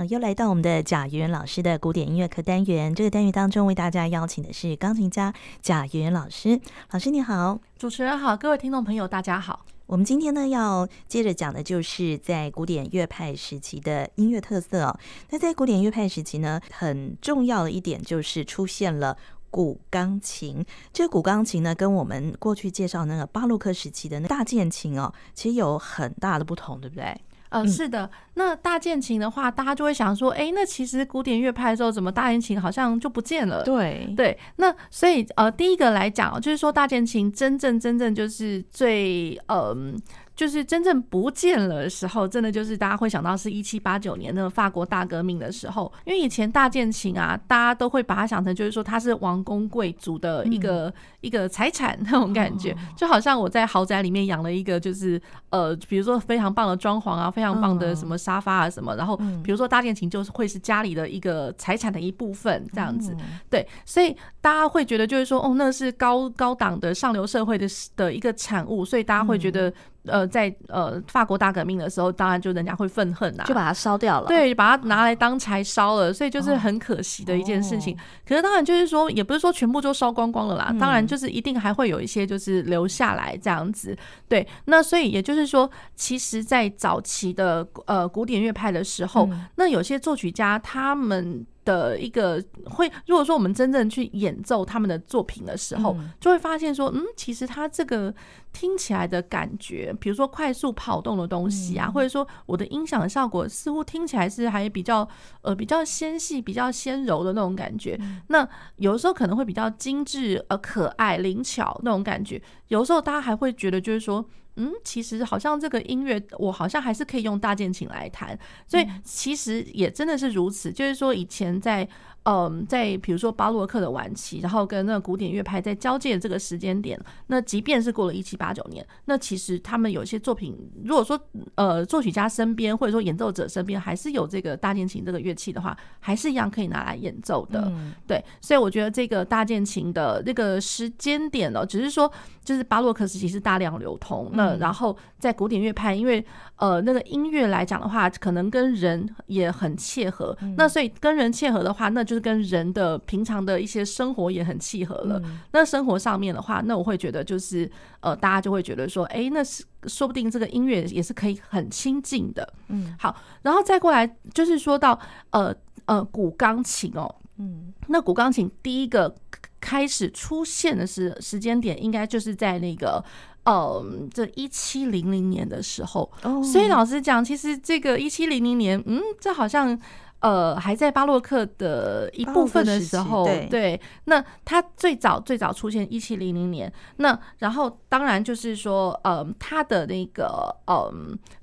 啊，又来到我们的贾元老师的古典音乐课单元。这个单元当中，为大家邀请的是钢琴家贾元老师。老师你好，主持人好，各位听众朋友大家好。我们今天呢要接着讲的就是在古典乐派时期的音乐特色哦。那在古典乐派时期呢，很重要的一点就是出现了古钢琴。这个古钢琴呢，跟我们过去介绍那个巴洛克时期的那大键琴哦，其实有很大的不同，对不对？呃，是的，那大键琴的话，大家就会想说，哎、欸，那其实古典乐派的时候，怎么大键琴好像就不见了？对对，那所以呃，第一个来讲，就是说大键琴真正真正就是最嗯。呃就是真正不见了的时候，真的就是大家会想到是一七八九年那个法国大革命的时候，因为以前大键琴啊，大家都会把它想成就是说它是王公贵族的一个、嗯、一个财产那种感觉，就好像我在豪宅里面养了一个就是呃，比如说非常棒的装潢啊，非常棒的什么沙发啊什么，然后比如说大键琴就是会是家里的一个财产的一部分这样子，对，所以大家会觉得就是说哦，那是高高档的上流社会的的一个产物，所以大家会觉得。呃，在呃法国大革命的时候，当然就人家会愤恨呐、啊，就把它烧掉了，对，把它拿来当柴烧了，所以就是很可惜的一件事情。可是当然就是说，也不是说全部都烧光光了啦，当然就是一定还会有一些就是留下来这样子。对，那所以也就是说，其实，在早期的呃古典乐派的时候，那有些作曲家他们。的一个会，如果说我们真正去演奏他们的作品的时候，就会发现说，嗯，其实他这个听起来的感觉，比如说快速跑动的东西啊，或者说我的音响效果，似乎听起来是还比较呃比较纤细、比较纤柔的那种感觉。那有的时候可能会比较精致、呃可爱、灵巧那种感觉。有时候大家还会觉得，就是说。嗯，其实好像这个音乐，我好像还是可以用大键琴来弹，所以其实也真的是如此。就是说，以前在。嗯，在比如说巴洛克的晚期，然后跟那个古典乐派在交界的这个时间点，那即便是过了一七八九年，那其实他们有些作品，如果说呃作曲家身边或者说演奏者身边还是有这个大键琴这个乐器的话，还是一样可以拿来演奏的。嗯、对，所以我觉得这个大键琴的那个时间点呢，只是说就是巴洛克时期是大量流通，那然后在古典乐派，因为呃那个音乐来讲的话，可能跟人也很切合，那所以跟人切合的话，那就是跟人的平常的一些生活也很契合了。嗯、那生活上面的话，那我会觉得就是呃，大家就会觉得说，哎、欸，那是说不定这个音乐也是可以很亲近的。嗯，好，然后再过来就是说到呃呃古钢琴哦，嗯，那古钢琴第一个开始出现的时时间点，应该就是在那个呃这一七零零年的时候。哦，所以老实讲，其实这个一七零零年，嗯，这好像。呃，还在巴洛克的一部分的时候，对，对，那他最早最早出现一七零零年，那然后当然就是说，呃，他的那个呃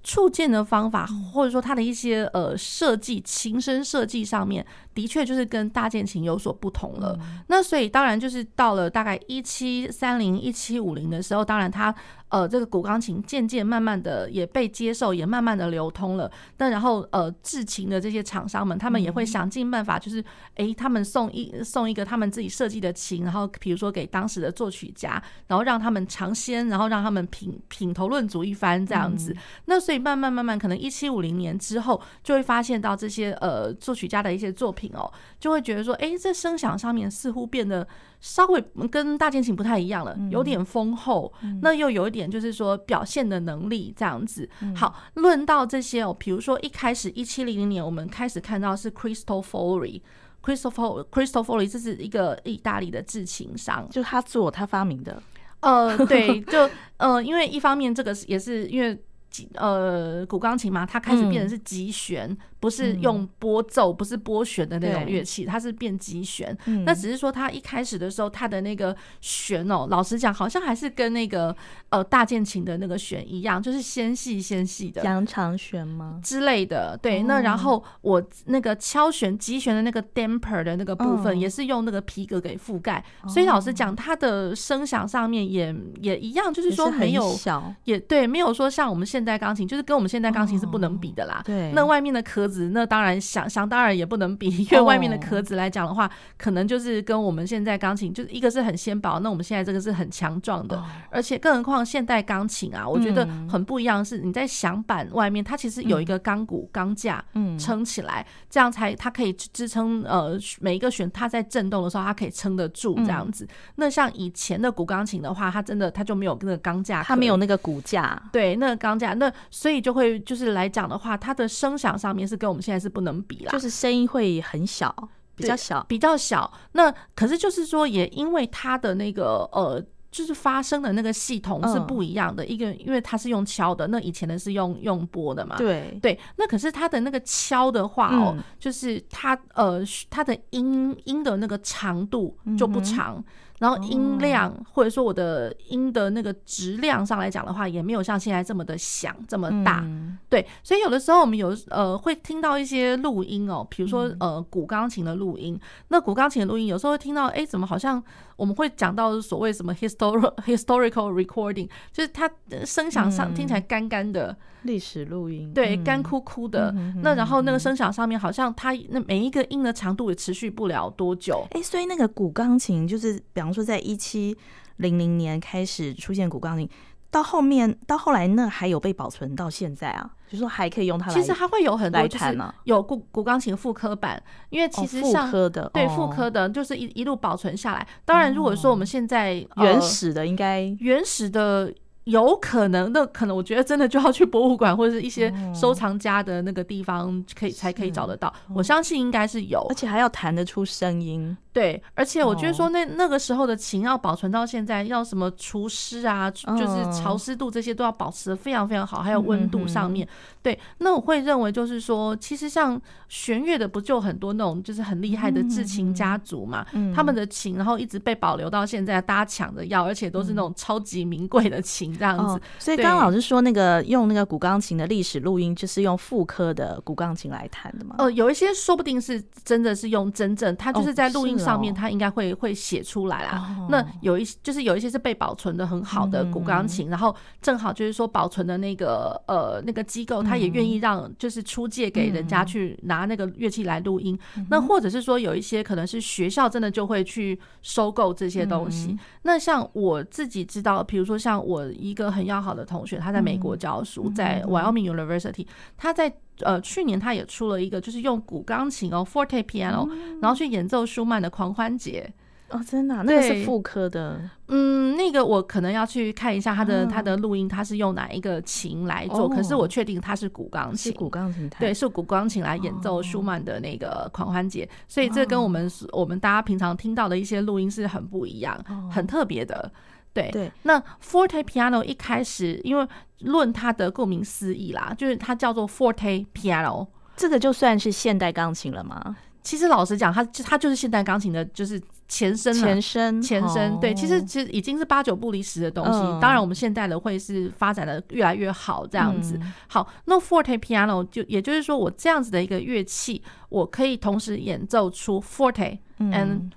触键的方法，或者说他的一些呃设计琴身设计上面，的确就是跟大键琴有所不同了。那所以当然就是到了大概一七三零一七五零的时候，当然他。呃，这个古钢琴渐渐慢慢的也被接受，也慢慢的流通了。但然后呃，制琴的这些厂商们，他们也会想尽办法，就是哎，他们送一送一个他们自己设计的琴，然后比如说给当时的作曲家，然后让他们尝鲜，然后让他们品品头论足一番这样子。那所以慢慢慢慢，可能一七五零年之后，就会发现到这些呃作曲家的一些作品哦，就会觉得说，哎，这声响上面似乎变得。稍微跟大键琴不太一样了，有点丰厚，嗯、那又有一点就是说表现的能力这样子。嗯、好，论到这些哦，比如说一开始一七零零年，我们开始看到是 Cristofori，Cristofori Cristofori 这是一个意大利的制琴商，就他做他发明的。呃，对，就呃，因为一方面这个也是因为呃古钢琴嘛，它开始变成是极弦。嗯不是用拨奏，不是拨弦的那种乐器，它是变极弦。那只是说，它一开始的时候，它的那个弦哦，老实讲，好像还是跟那个呃大键琴的那个弦一样，就是纤细纤细的羊肠弦吗之类的？对。那然后我那个敲弦击弦的那个 damper 的那个部分，也是用那个皮革给覆盖。所以老实讲，它的声响上面也也一样，就是说没有也对，没有说像我们现代钢琴，就是跟我们现代钢琴是不能比的啦。哦、对，那外面的壳子，那当然想想当然也不能比，因为外面的壳子来讲的话，可能就是跟我们现在钢琴就是一个是很纤薄，那我们现在这个是很强壮的，而且更何况现代钢琴啊，我觉得很不一样，是你在响板外面，它其实有一个钢骨钢架撑起来，这样才它可以支撑呃每一个弦，它在震动的时候，它可以撑得住这样子。那像以前的古钢琴的话，它真的它就没有那个钢架，它没有那个骨架，对，那个钢架，那所以就会就是来讲的话，它的声响上面是跟我们现在是不能比啦，就是声音会很小，比较小，比较小。那可是就是说，也因为它的那个呃。就是发声的那个系统是不一样的，一个因为它是用敲的，那以前的是用用拨的嘛。对对，那可是它的那个敲的话哦，就是它呃它的音音的那个长度就不长。然后音量或者说我的音的那个质量上来讲的话，也没有像现在这么的响这么大，对，所以有的时候我们有呃会听到一些录音哦，比如说呃古钢琴的录音，那古钢琴的录音有时候会听到，哎，怎么好像我们会讲到所谓什么 historical historical recording，就是它声响上听起来干干的。历史录音，对，干枯枯的。那然后那个声响上面好像它那每一个音的长度也持续不了多久。哎，所以那个古钢琴就是，比方说在一七零零年开始出现古钢琴，到后面到后来那还有被保存到现在啊，就是说还可以用它来。其实它会有很多就是有古古钢琴复刻版，因为其实像复刻的，对复刻的，就是一一路保存下来。当然，如果说我们现在原始的应该原始的。有可能，那可能我觉得真的就要去博物馆或者是一些收藏家的那个地方，可以才可以找得到。我相信应该是有，而且还要弹得出声音。对，而且我觉得说那那个时候的琴要保存到现在，要什么除湿啊，就是潮湿度这些都要保持的非常非常好，还有温度上面。对，那我会认为就是说，其实像弦乐的不就很多那种就是很厉害的制琴家族嘛，他们的琴然后一直被保留到现在，大家抢着要，而且都是那种超级名贵的琴这样子。所以刚刚老师说那个用那个古钢琴的历史录音，就是用复刻的古钢琴来弹的嘛？呃，有一些说不定是真的是用真正，他就是在录音。上面它应该会会写出来啦。那有一些就是有一些是被保存的很好的古钢琴，然后正好就是说保存的那个呃那个机构，他也愿意让就是出借给人家去拿那个乐器来录音。那或者是说有一些可能是学校真的就会去收购这些东西。那像我自己知道，比如说像我一个很要好的同学，他在美国教书，在 Wyoming University，他在。呃，去年他也出了一个，就是用古钢琴哦，Forte Piano，然后去演奏舒曼的狂欢节。哦，真的，那个是复刻的。嗯，那个我可能要去看一下他的他的录音，他是用哪一个琴来做？可是我确定他是古钢琴，古钢琴，对，是古钢琴来演奏舒曼的那个狂欢节，所以这跟我们我们大家平常听到的一些录音是很不一样，很特别的。对，对，那 Forte Piano 一开始，因为论它的顾名思义啦，就是它叫做 Forte Piano，这个就算是现代钢琴了吗？其实老实讲，它它就是现代钢琴的，就是前身了，前身，前身。对，其实其实已经是八九不离十的东西。嗯、当然，我们现代的会是发展的越来越好，这样子。嗯、好，那 Forte Piano 就也就是说，我这样子的一个乐器，我可以同时演奏出 Forte and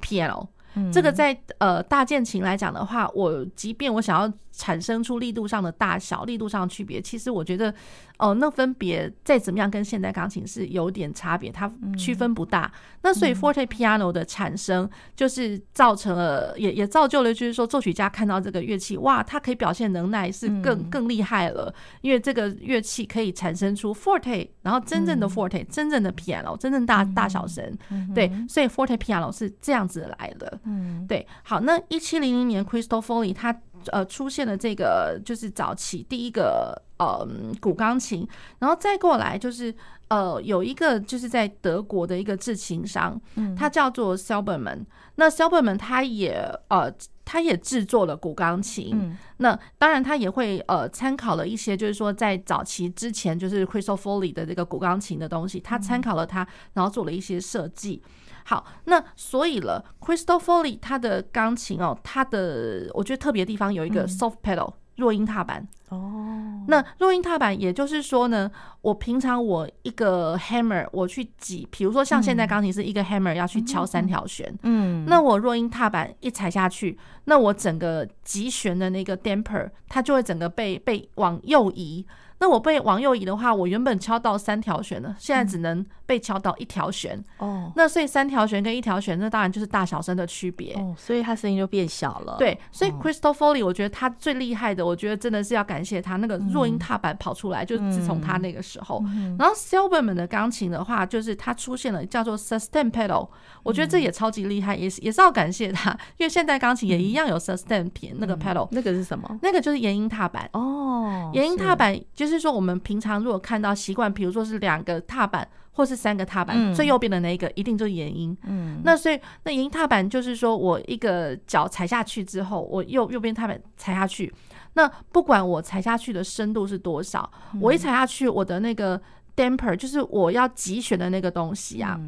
Piano。嗯、这个在呃大键琴来讲的话，我即便我想要。产生出力度上的大小、力度上的区别，其实我觉得，哦、呃，那分别再怎么样，跟现代钢琴是有点差别，它区分不大。嗯、那所以 Forte Piano 的产生，就是造成了，也也造就了，就是说作曲家看到这个乐器，哇，它可以表现能耐是更更厉害了，因为这个乐器可以产生出 Forte，然后真正的 Forte，、嗯、真正的 Piano，真正大大小声，嗯、对，所以 Forte Piano 是这样子来的。嗯，对，好，那一七零零年 Cristofori 他。呃，出现了这个就是早期第一个呃古钢琴，然后再过来就是呃有一个就是在德国的一个制琴商，他叫做 Silbermann。那 Silbermann 他也呃他也制作了古钢琴，那当然他也会呃参考了一些就是说在早期之前就是 Cristofori 的这个古钢琴的东西，他参考了他，然后做了一些设计。好，那所以了，Crystal Folly，它的钢琴哦，它的我觉得特别的地方有一个 soft pedal 弱音踏板。哦。那弱音踏板也就是说呢，我平常我一个 hammer 我去挤，比如说像现在钢琴是一个 hammer 要去敲三条弦，嗯，那我弱音踏板一踩下去，那我整个击弦的那个 damper 它就会整个被被往右移。那我被往右移的话，我原本敲到三条弦的，现在只能被敲到一条弦。哦，那所以三条弦跟一条弦，那当然就是大小声的区别。哦，所以它声音就变小了。对，所以 Crystal Foley 我觉得他最厉害的，我觉得真的是要感谢他那个弱音踏板跑出来，就自从他那个时候。然后 Silverman 的钢琴的话，就是他出现了叫做 Sustain Pedal，我觉得这也超级厉害，也是也是要感谢他，因为现代钢琴也一样有 Sustain 片那个 Pedal，那个是什么？那个就是延音踏板。哦，延音踏板就是说我们平常如果看到习惯，比如说是两个踏板或是三个踏板，最右边的那一个一定就是延音。嗯，那所以那延音踏板就是说我一个脚踩下去之后，我右右边踏板踩下去，那不管我踩下去的深度是多少，我一踩下去，我的那个 damper 就是我要急旋的那个东西啊。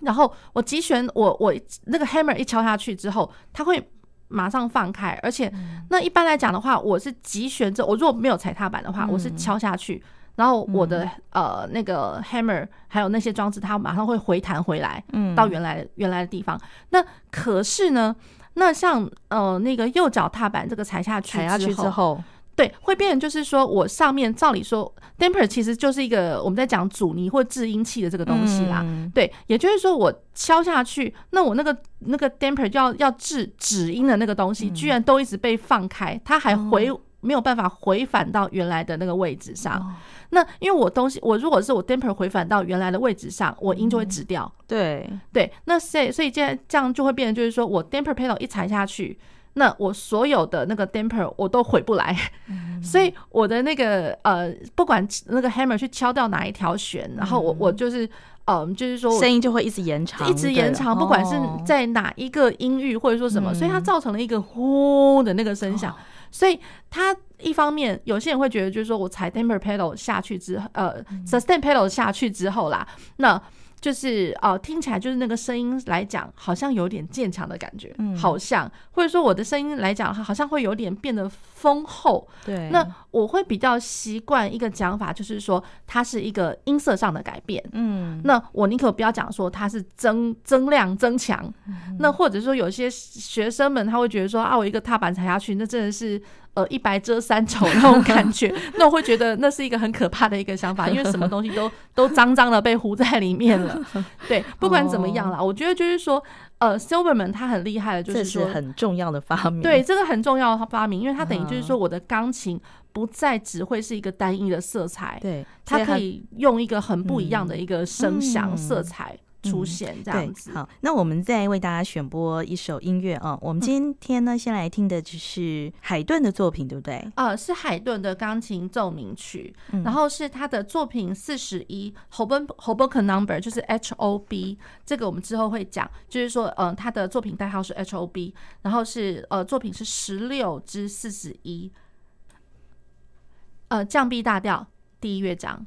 然后我急旋，我我那个 hammer 一敲下去之后，它会马上放开。而且那一般来讲的话，我是击弦之后，我如果没有踩踏板的话，我是敲下去，然后我的呃那个 hammer 还有那些装置，它马上会回弹回来，到原来原来的地方。那可是呢，那像呃那个右脚踏板这个踩下去踩下去之后。对，会变成就是说，我上面照理说，damper 其实就是一个我们在讲阻尼或制音器的这个东西啦。嗯、对，也就是说，我敲下去，那我那个那个 damper 要要制止音的那个东西，居然都一直被放开，它还回、嗯、没有办法回返到原来的那个位置上。哦、那因为我东西，我如果是我 damper 回返到原来的位置上，我音就会止掉。嗯、对对，那所以所以现在这样就会变成就是说我 damper pedal 一踩下去。那我所有的那个 damper 我都回不来，所以我的那个呃，不管那个 hammer 去敲掉哪一条弦，然后我我就是嗯，就是说声音就会一直延长，一直延长，不管是在哪一个音域或者说什么，所以它造成了一个呼的那个声响。所以它一方面有些人会觉得就是说我踩 damper pedal 下去之后，呃，sustain pedal 下去之后啦，那。就是哦，听起来就是那个声音来讲，好像有点渐强的感觉，嗯，好像或者说我的声音来讲，好像会有点变得丰厚。对，那我会比较习惯一个讲法，就是说它是一个音色上的改变。嗯，那我宁可不要讲说它是增增量增强。那或者说有些学生们他会觉得说啊，我一个踏板踩下去，那真的是。呃，一白遮三丑那种感觉，那我会觉得那是一个很可怕的一个想法，因为什么东西都 都脏脏的被糊在里面了。对，不管怎么样啦，我觉得就是说，呃，Silverman 他很厉害的，就是说是很重要的发明。对，这个很重要的发明，因为它等于就是说，我的钢琴不再只会是一个单一的色彩，对，它可以用一个很不一样的一个声响色彩。出现这样子，好，那我们再为大家选播一首音乐啊。我们今天呢，先来听的就是海顿的作品，对不对？啊、呃，是海顿的钢琴奏鸣曲，嗯、然后是他的作品四十一，Hoboken Number，就是 H O B。这个我们之后会讲，就是说，嗯、呃，他的作品代号是 H O B，然后是呃，作品是十六之四十一，呃，降 B 大调第一乐章。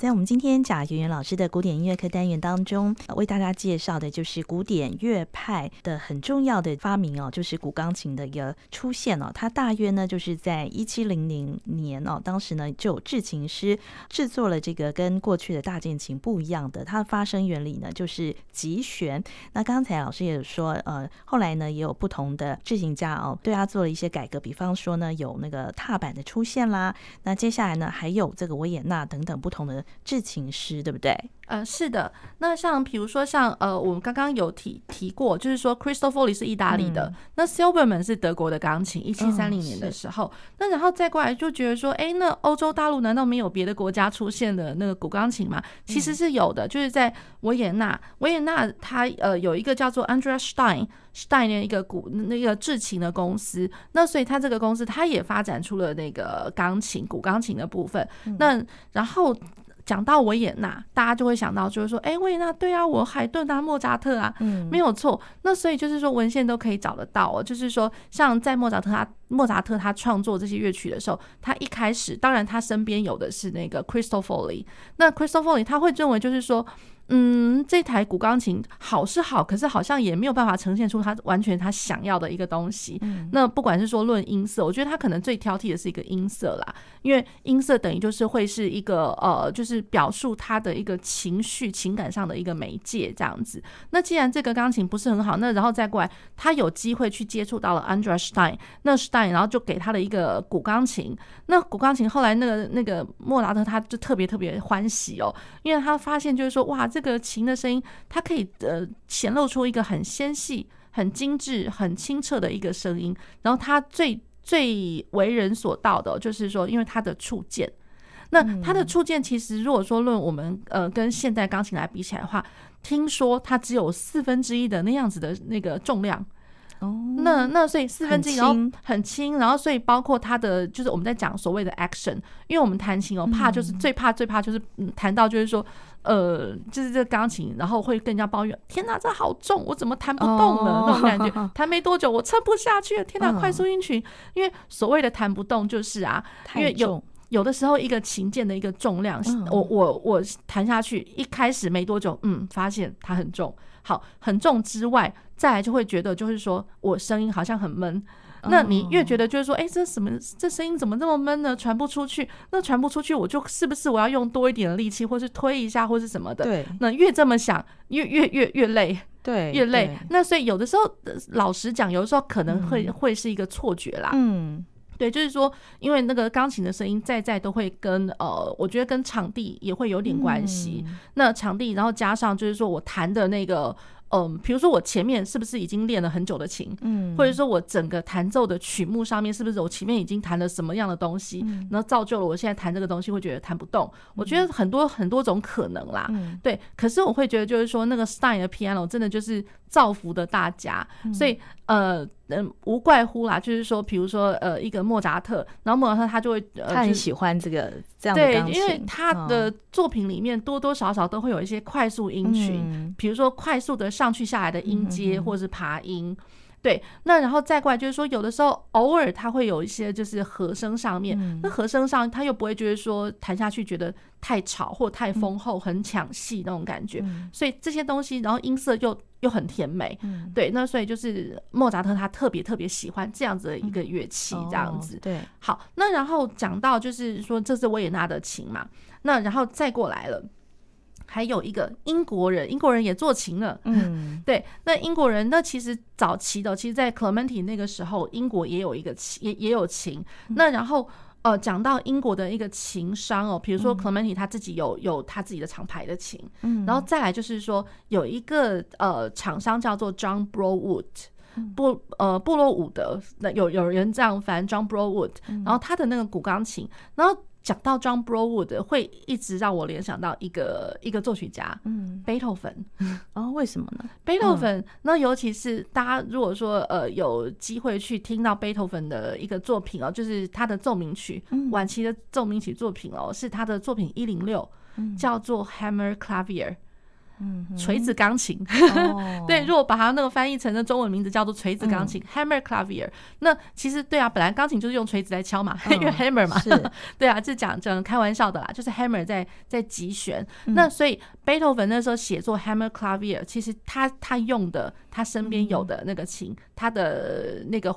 在我们今天贾圆圆老师的古典音乐课单元当中，为大家介绍的就是古典乐派的很重要的发明哦，就是古钢琴的一个出现哦。它大约呢就是在一七零零年哦，当时呢就有制琴师制作了这个跟过去的大键琴不一样的，它的发声原理呢就是极弦。那刚才老师也有说，呃，后来呢也有不同的制琴家哦，对它做了一些改革，比方说呢有那个踏板的出现啦，那接下来呢还有这个维也纳等等不同的。制琴师对不对？呃，是的。那像比如说像呃，我们刚刚有提提过，就是说 Cristofori 是意大利的，嗯、那 Silbermann 是德国的钢琴。一七三零年的时候，哦、那然后再过来就觉得说，哎，那欧洲大陆难道没有别的国家出现的那个古钢琴吗？其实是有的，嗯、就是在维也纳，维也纳它呃有一个叫做 Andreas Stein Stein 的一个古那个制琴的公司，那所以它这个公司它也发展出了那个钢琴古钢琴的部分。嗯、那然后。讲到维也纳，大家就会想到，就是说，哎，维也纳，对啊，我海顿啊，莫扎特啊，嗯，没有错。那所以就是说，文献都可以找得到哦。就是说，像在莫扎特他莫扎特他创作这些乐曲的时候，他一开始，当然他身边有的是那个 Cristofori。那 Cristofori 他会认为，就是说。嗯，这台古钢琴好是好，可是好像也没有办法呈现出他完全他想要的一个东西。嗯、那不管是说论音色，我觉得他可能最挑剔的是一个音色啦，因为音色等于就是会是一个呃，就是表述他的一个情绪、情感上的一个媒介这样子。那既然这个钢琴不是很好，那然后再过来，他有机会去接触到了 Andreas Stein，那 Stein 然后就给他的一个古钢琴。那古钢琴后来那个那个莫拉特他就特别特别欢喜哦，因为他发现就是说哇这。这个琴的声音，它可以呃显露出一个很纤细、很精致、很清澈的一个声音。然后它最最为人所道的，就是说，因为它的触键，那它的触键其实，如果说论我们呃跟现代钢琴来比起来的话，听说它只有四分之一的那样子的那个重量。哦，那那所以四分之一，然后很轻，然后所以包括它的就是我们在讲所谓的 action，因为我们弹琴哦，怕就是最怕最怕就是弹到就是说。呃，就是这个钢琴，然后会跟人家抱怨：“天哪，这好重，我怎么弹不动了？”那种感觉，弹没多久，我撑不下去了。天哪，快速音群，因为所谓的弹不动，就是啊，因为有有的时候一个琴键的一个重量，我我我弹下去，一开始没多久，嗯，发现它很重，好，很重之外，再来就会觉得就是说我声音好像很闷。那你越觉得就是说，哎，这什么？这声音怎么这么闷呢？传不出去。那传不出去，我就是不是我要用多一点的力气，或是推一下，或是什么的？对。那越这么想，越越越越累。对，越累。那所以有的时候，老实讲，有的时候可能会会是一个错觉啦。嗯。对，就是说，因为那个钢琴的声音在在都会跟呃，我觉得跟场地也会有点关系。那场地，然后加上就是说我弹的那个。嗯，比如说我前面是不是已经练了很久的琴，嗯，或者说我整个弹奏的曲目上面是不是我前面已经弹了什么样的东西，嗯，然后造就了我现在弹这个东西会觉得弹不动。嗯，我觉得很多很多种可能啦，嗯，对。可是我会觉得就是说那个 Stein 的 piano 真的就是造福的大家，嗯，所以呃。嗯，无怪乎啦，就是说，比如说，呃，一个莫扎特，然后莫扎特他就会，呃、他很喜欢这个这样的钢琴，对，因为他的作品里面多多少少都会有一些快速音群，嗯、比如说快速的上去下来的音阶，或是爬音。对，那然后再过来就是说，有的时候偶尔他会有一些就是和声上面，嗯、那和声上他又不会觉得说弹下去觉得太吵或太丰厚、嗯、很抢戏那种感觉，嗯、所以这些东西，然后音色又又很甜美，嗯、对，那所以就是莫扎特他特别特别喜欢这样子的一个乐器，这样子，对，好，那然后讲到就是说这是维也纳的琴嘛，那然后再过来了。还有一个英国人，英国人也做琴了。嗯，对，那英国人那其实早期的，其实，在 Clementi 那个时候，英国也有一个琴，也也有琴。那然后呃，讲到英国的一个琴商哦，比如说 Clementi 他自己有有他自己的厂牌的琴。嗯，然后再来就是说有一个呃厂商叫做 John Broadwood，布呃布洛伍德，那有有人这样翻 John Broadwood，然后他的那个古钢琴，然后。讲到 John Broadwood 会一直让我联想到一个一个作曲家，嗯，贝多芬。哦，为什么呢？贝多芬，那尤其是大家如果说呃有机会去听到贝多芬的一个作品哦，就是他的奏鸣曲，晚期的奏鸣曲作品哦，是他的作品一零六，叫做 Hammer Clavier。嗯，锤子钢琴。哦、对，如果把它那个翻译成的中文名字叫做锤子钢琴、嗯、（hammer clavier），那其实对啊，本来钢琴就是用锤子在敲嘛，嗯、因为 hammer 嘛。对啊，是讲讲开玩笑的啦，就是 hammer 在在击弦。嗯、那所以贝多芬那时候写作 hammer clavier，其实他他用的他身边有的那个琴，他、嗯、的那个。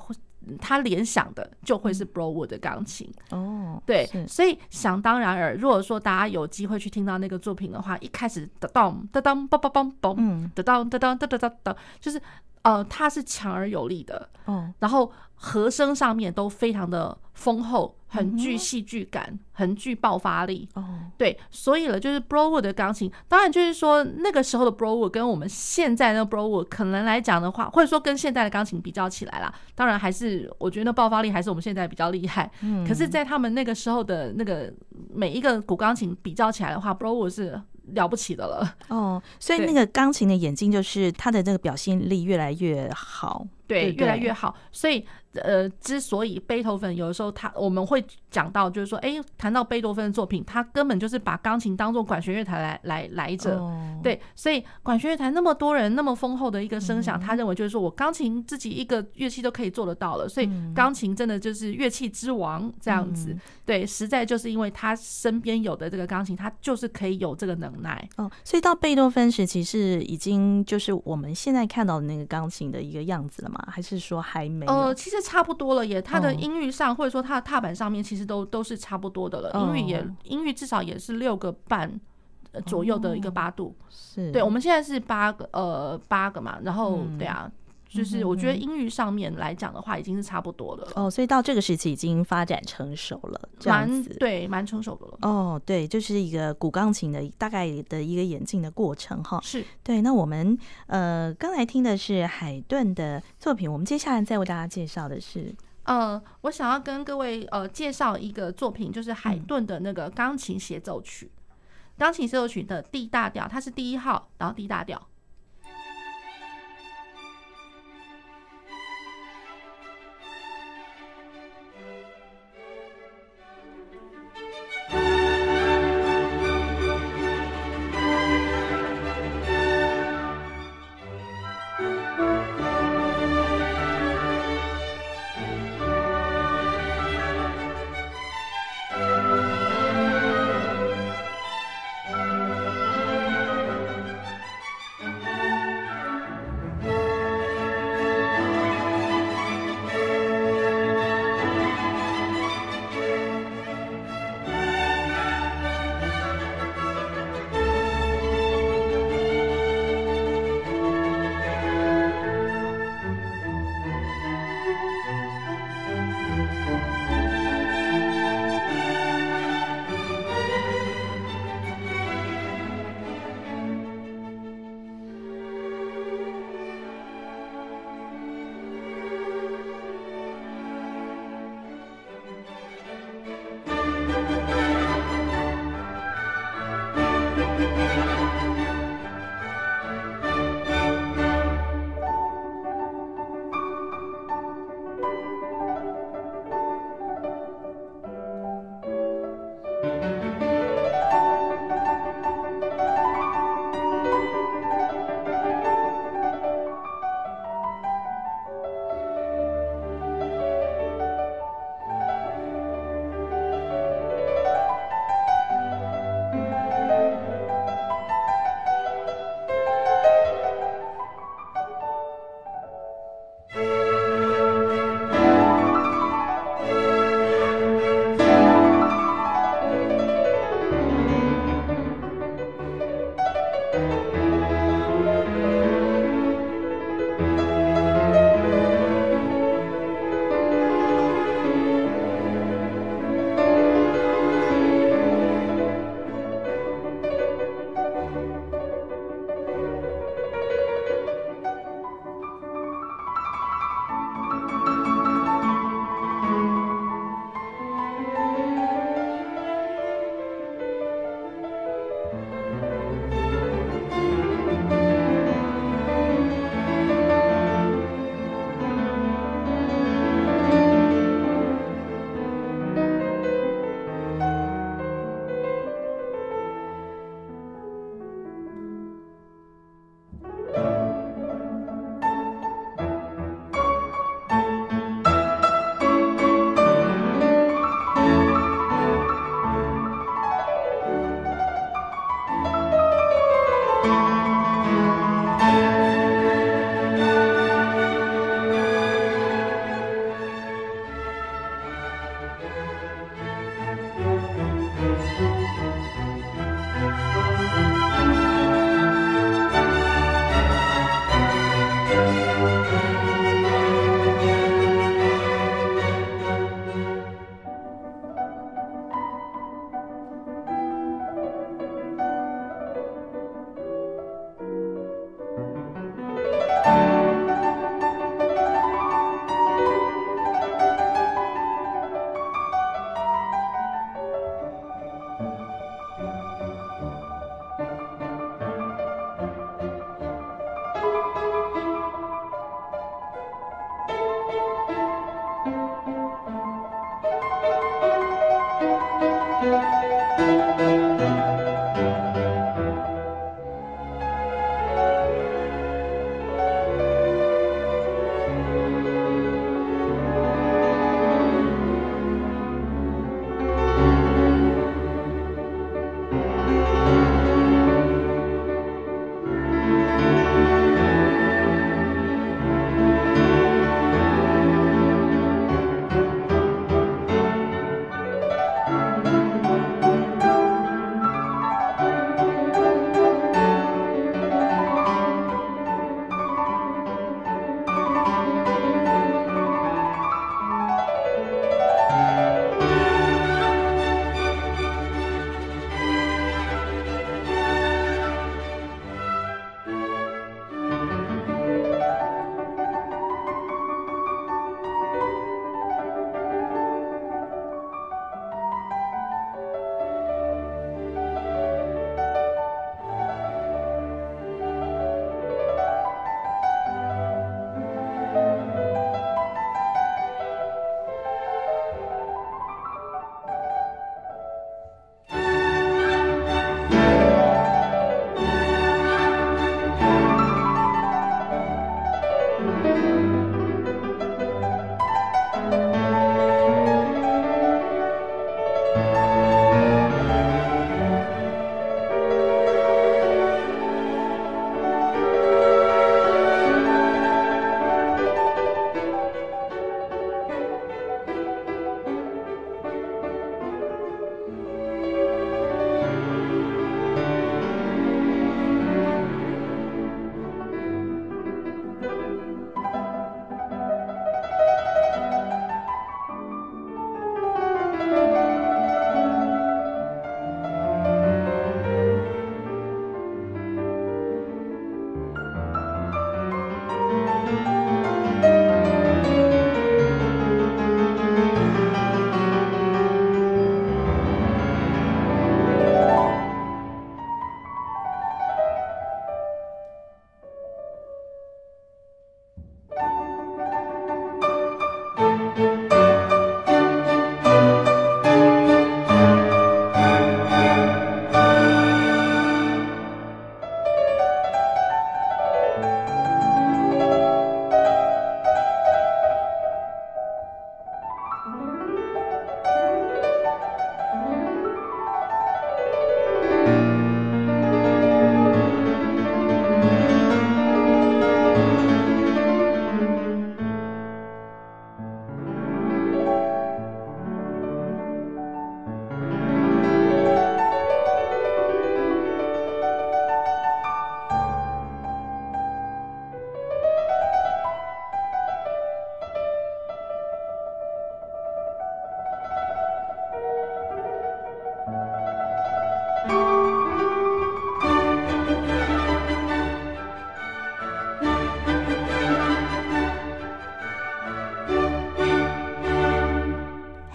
他联想的就会是 Broadwood 的钢琴。哦，对，所以想当然尔，如果说大家有机会去听到那个作品的话，一开始的当的当梆梆梆梆，的当的当的当的当，就是呃，它是强而有力的。哦，然后和声上面都非常的丰厚。很具戏剧感，很具爆发力。哦，对，所以了，就是 Broadwood 的钢琴，当然就是说那个时候的 Broadwood 跟我们现在的 Broadwood 可能来讲的话，或者说跟现在的钢琴比较起来啦，当然还是我觉得那爆发力还是我们现在比较厉害。嗯，可是，在他们那个时候的那个每一个古钢琴比较起来的话，Broadwood 是了不起的了。哦，所以那个钢琴的演进就是它的这个表现力越来越好。对，越来越好。所以，呃，之所以贝多芬有的时候他我们会讲到，就是说，哎，谈到贝多芬的作品，他根本就是把钢琴当做管弦乐团来来来着。哦、对，所以管弦乐团那么多人，那么丰厚的一个声响，嗯、他认为就是说我钢琴自己一个乐器都可以做得到了。所以，钢琴真的就是乐器之王这样子。嗯、对，实在就是因为他身边有的这个钢琴，他就是可以有这个能耐。哦，所以到贝多芬时期是已经就是我们现在看到的那个钢琴的一个样子了吗？还是说还没？呃，其实差不多了耶。他的音域上，哦、或者说他的踏板上面，其实都都是差不多的了。哦、音域也，音域至少也是六个半左右的一个八度。哦、是，对，我们现在是八个，呃，八个嘛。然后，嗯、对啊。就是我觉得音域上面来讲的话，已经是差不多的了。哦，所以到这个时期已经发展成熟了，这样子。对，蛮成熟的了。哦，对，就是一个古钢琴的大概的一个演进的过程哈。是对。那我们呃刚才听的是海顿的作品，我们接下来再为大家介绍的是，呃，我想要跟各位呃介绍一个作品，就是海顿的那个钢琴协奏曲，钢、嗯、琴协奏曲的 D 大调，它是第一号，然后 D 大调。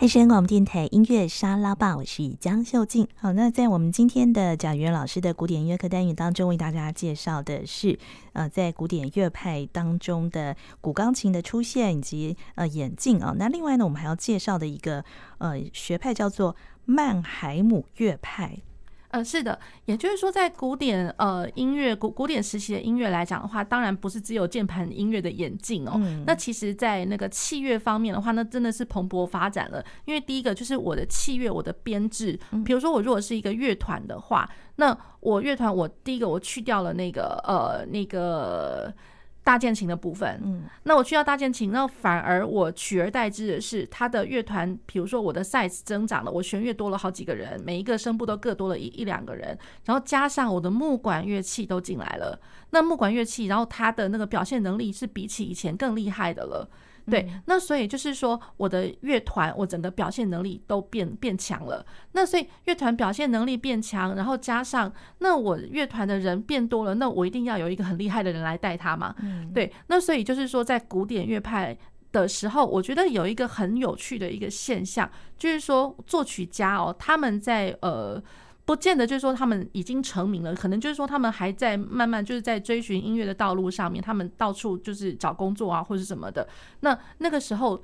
汉声广播电台音乐沙拉吧，我是江秀静。好，那在我们今天的贾元老师的古典音乐课单元当中，为大家介绍的是呃，在古典乐派当中的古钢琴的出现以及呃演进啊。那另外呢，我们还要介绍的一个呃学派叫做曼海姆乐派。呃，是的，也就是说，在古典呃音乐古古典时期的音乐来讲的话，当然不是只有键盘音乐的演进哦。嗯、那其实，在那个器乐方面的话，那真的是蓬勃发展了。因为第一个就是我的器乐，我的编制，比如说我如果是一个乐团的话，那我乐团我第一个我去掉了那个呃那个。大键琴的部分，嗯，那我去到大键琴，那反而我取而代之的是他的乐团，比如说我的 size 增长了，我弦乐多了好几个人，每一个声部都各多了一一两个人，然后加上我的木管乐器都进来了，那木管乐器，然后它的那个表现能力是比起以前更厉害的了。对，那所以就是说，我的乐团，我整个表现能力都变变强了。那所以乐团表现能力变强，然后加上那我乐团的人变多了，那我一定要有一个很厉害的人来带他嘛。对，那所以就是说，在古典乐派的时候，我觉得有一个很有趣的一个现象，就是说作曲家哦，他们在呃。不见得就是说他们已经成名了，可能就是说他们还在慢慢就是在追寻音乐的道路上面，他们到处就是找工作啊或者什么的。那那个时候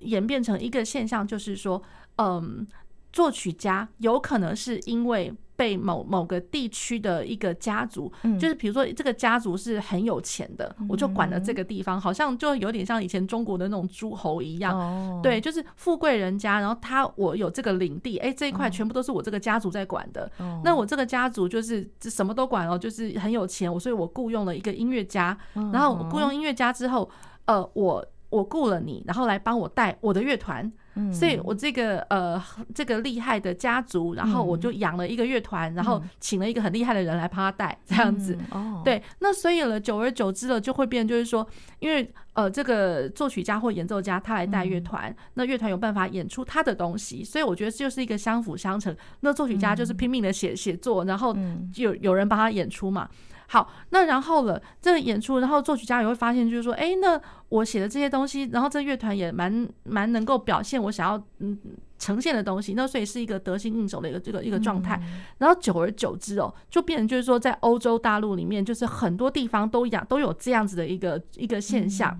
演变成一个现象，就是说，嗯，作曲家有可能是因为。被某某个地区的一个家族，就是比如说这个家族是很有钱的，我就管了这个地方，好像就有点像以前中国的那种诸侯一样，对，就是富贵人家，然后他我有这个领地，哎，这一块全部都是我这个家族在管的，那我这个家族就是什么都管哦，就是很有钱，我所以我雇佣了一个音乐家，然后雇佣音乐家之后，呃，我我雇了你，然后来帮我带我的乐团。所以，我这个呃，这个厉害的家族，然后我就养了一个乐团，然后请了一个很厉害的人来帮他带，这样子。哦，对，那所以了，久而久之了，就会变，就是说，因为呃，这个作曲家或演奏家他来带乐团，那乐团有办法演出他的东西，所以我觉得就是一个相辅相成。那作曲家就是拼命的写写作，然后有有人帮他演出嘛。好，那然后了这个演出，然后作曲家也会发现，就是说，哎，那我写的这些东西，然后这乐团也蛮蛮能够表现我想要嗯呈现的东西，那所以是一个得心应手的一个这个一个状态。然后久而久之哦，就变成就是说，在欧洲大陆里面，就是很多地方都养都有这样子的一个一个现象。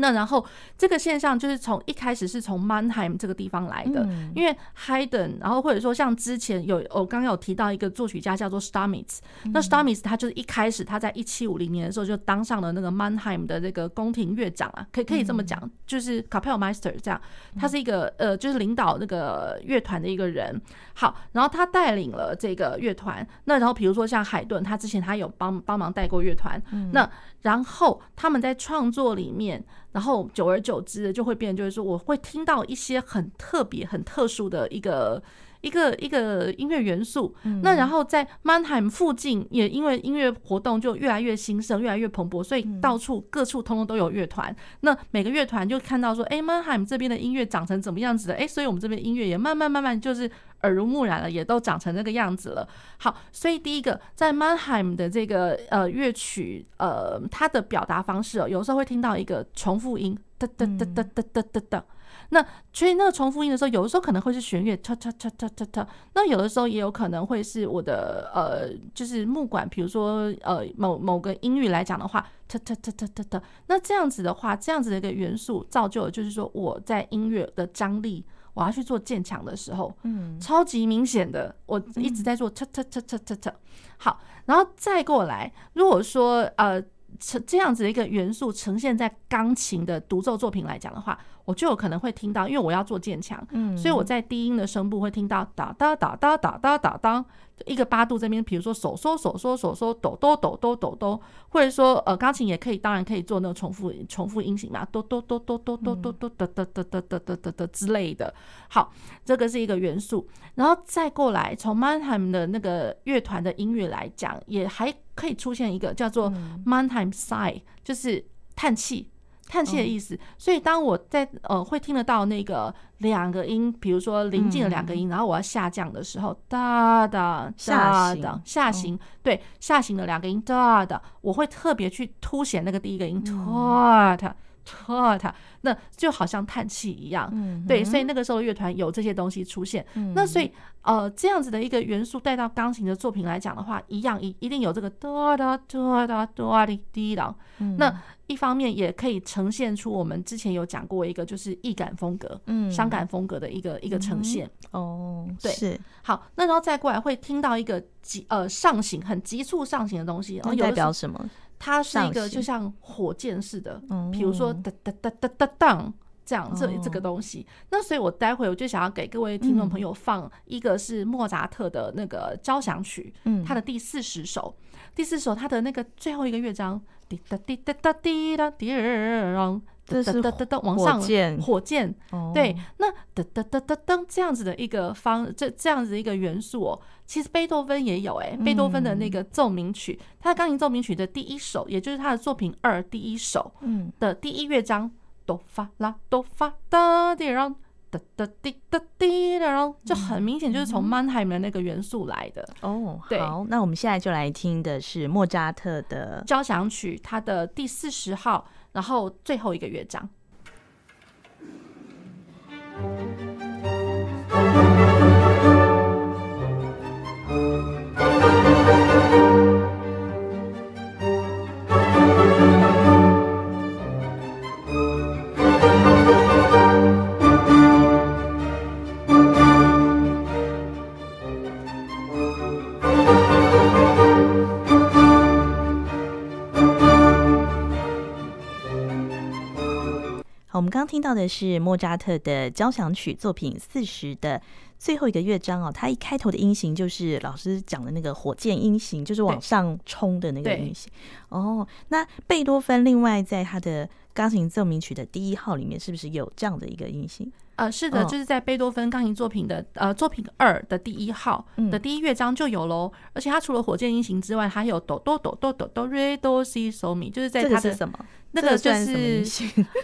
那然后这个现象就是从一开始是从 Mannheim 这个地方来的，因为 Haydn，然后或者说像之前有我刚刚有提到一个作曲家叫做 Stamitz，那 Stamitz 他就是一开始他在一七五零年的时候就当上了那个 Mannheim 的这个宫廷乐长啊，可以可以这么讲，就是 capellmeister 这样，他是一个呃就是领导那个乐团的一个人。好，然后他带领了这个乐团，那然后比如说像海顿，他之前他有帮帮忙带过乐团，那然后他们在创作里面。然后久而久之就会变，就是说我会听到一些很特别、很特殊的一个。一个一个音乐元素，那然后在曼海姆附近也因为音乐活动就越来越兴盛，越来越蓬勃，所以到处各处通通都有乐团。那每个乐团就看到说，哎，曼海姆这边的音乐长成怎么样子的？哎，所以我们这边音乐也慢慢慢慢就是耳濡目染了，也都长成这个样子了。好，所以第一个在曼海姆的这个呃乐曲，呃，它的表达方式哦，有时候会听到一个重复音，哒哒哒哒哒哒哒哒。那所以那个重复音的时候，有的时候可能会是弦乐，嚓嚓嚓嚓嚓嚓。那有的时候也有可能会是我的呃，就是木管，比如说呃某某个音域来讲的话，嚓嚓嚓嚓嚓嚓。那这样子的话，这样子的一个元素造就了，就是说我在音乐的张力，我要去做渐强的时候，嗯，超级明显的，我一直在做嚓嚓嚓嚓嚓嚓。好，然后再过来，如果说呃。这这样子的一个元素呈现在钢琴的独奏作品来讲的话，我就有可能会听到，因为我要做渐强，嗯，所以我在低音的声部会听到哒哒哒哒哒哒哒哒，一个八度这边，比如说手嗦手嗦手嗦哆哆哆哆哆哆，或者说呃钢琴也可以，当然可以做那个重复重复音型嘛，哆哆哆哆哆哆哆哆哒哒哒哒哒哒哒哒之类的。好，这个是一个元素，然后再过来从 Mannheim 的那个乐团的音乐来讲，也还。可以出现一个叫做 Mannheim Sigh，就是叹气，叹气的意思。所以当我在呃会听得到那个两个音，比如说临近的两个音，然后我要下降的时候，哒哒下行下行，对下行的两个音哒哒，我会特别去凸显那个第一个音，哒哒拖它，那就好像叹气一样。嗯，对，所以那个时候乐团有这些东西出现。嗯，那所以呃，这样子的一个元素带到钢琴的作品来讲的话，一样一一定有这个哆哒哆哒哆哒滴哒。那一方面也可以呈现出我们之前有讲过一个就是易感风格、嗯，伤感风格的一个一个呈现。哦，对，是好。那然后再过来会听到一个急呃上行很急促上行的东西，那代表什么？它是一个就像火箭似的，比如说哒哒哒哒哒当这样这这个东西。那所以我待会我就想要给各位听众朋友放一个是莫扎特的那个交响曲，他的第四十首，第四首他的那个最后一个乐章，滴哒滴哒哒滴答滴哒。这是噔噔噔往上，火箭，对，那噔噔噔噔噔这样子的一个方，这这样子的一个元素哦，其实贝多芬也有哎，贝多芬的那个奏鸣曲，他的钢琴奏鸣曲的第一首，也就是他的作品二第一首，嗯，的第一乐章，哆发啦哆发哒滴哒哒哒滴哒滴哒，就很明显就是从曼海姆的那个元素来的哦。好，那我们现在就来听的是莫扎特的交响曲，他的第四十号。然后最后一个乐章。刚听到的是莫扎特的交响曲作品四十的最后一个乐章哦，它一开头的音型就是老师讲的那个火箭音型，就是往上冲的那个音型。哦，那贝多芬另外在他的钢琴奏鸣曲的第一号里面，是不是有这样的一个音型？呃，是的，就是在贝多芬钢琴作品的呃作品二的第一号的第一乐章就有喽。而且它除了火箭音型之外，还有哆哆哆哆哆哆瑞哆西嗦咪，就是在它的什么？那个就是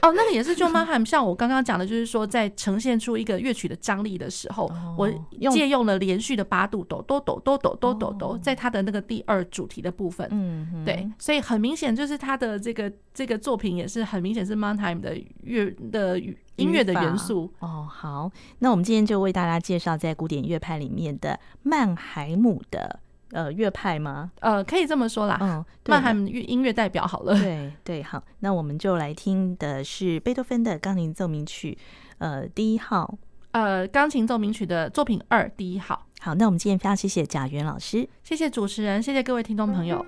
哦，那个也是 John Mannheim，像我刚刚讲的，就是说在呈现出一个乐曲的张力的时候，我借用了连续的八度哆哆哆哆哆哆哆哆，在它的那个第二主题的部分，嗯，对，所以很明显就是他的这个这个作品也是很明显是 Mannheim 的乐的音乐的元素哦。好，那我们今天就为大家介绍在古典乐派里面的曼海姆的。呃，乐派吗？呃，可以这么说啦。嗯，曼海姆音乐代表好了。对对，好，那我们就来听的是贝多芬的钢琴奏鸣曲，呃，第一号。呃，钢琴奏鸣曲的作品二，第一号。好，那我们今天非常谢谢贾元老师，谢谢主持人，谢谢各位听众朋友。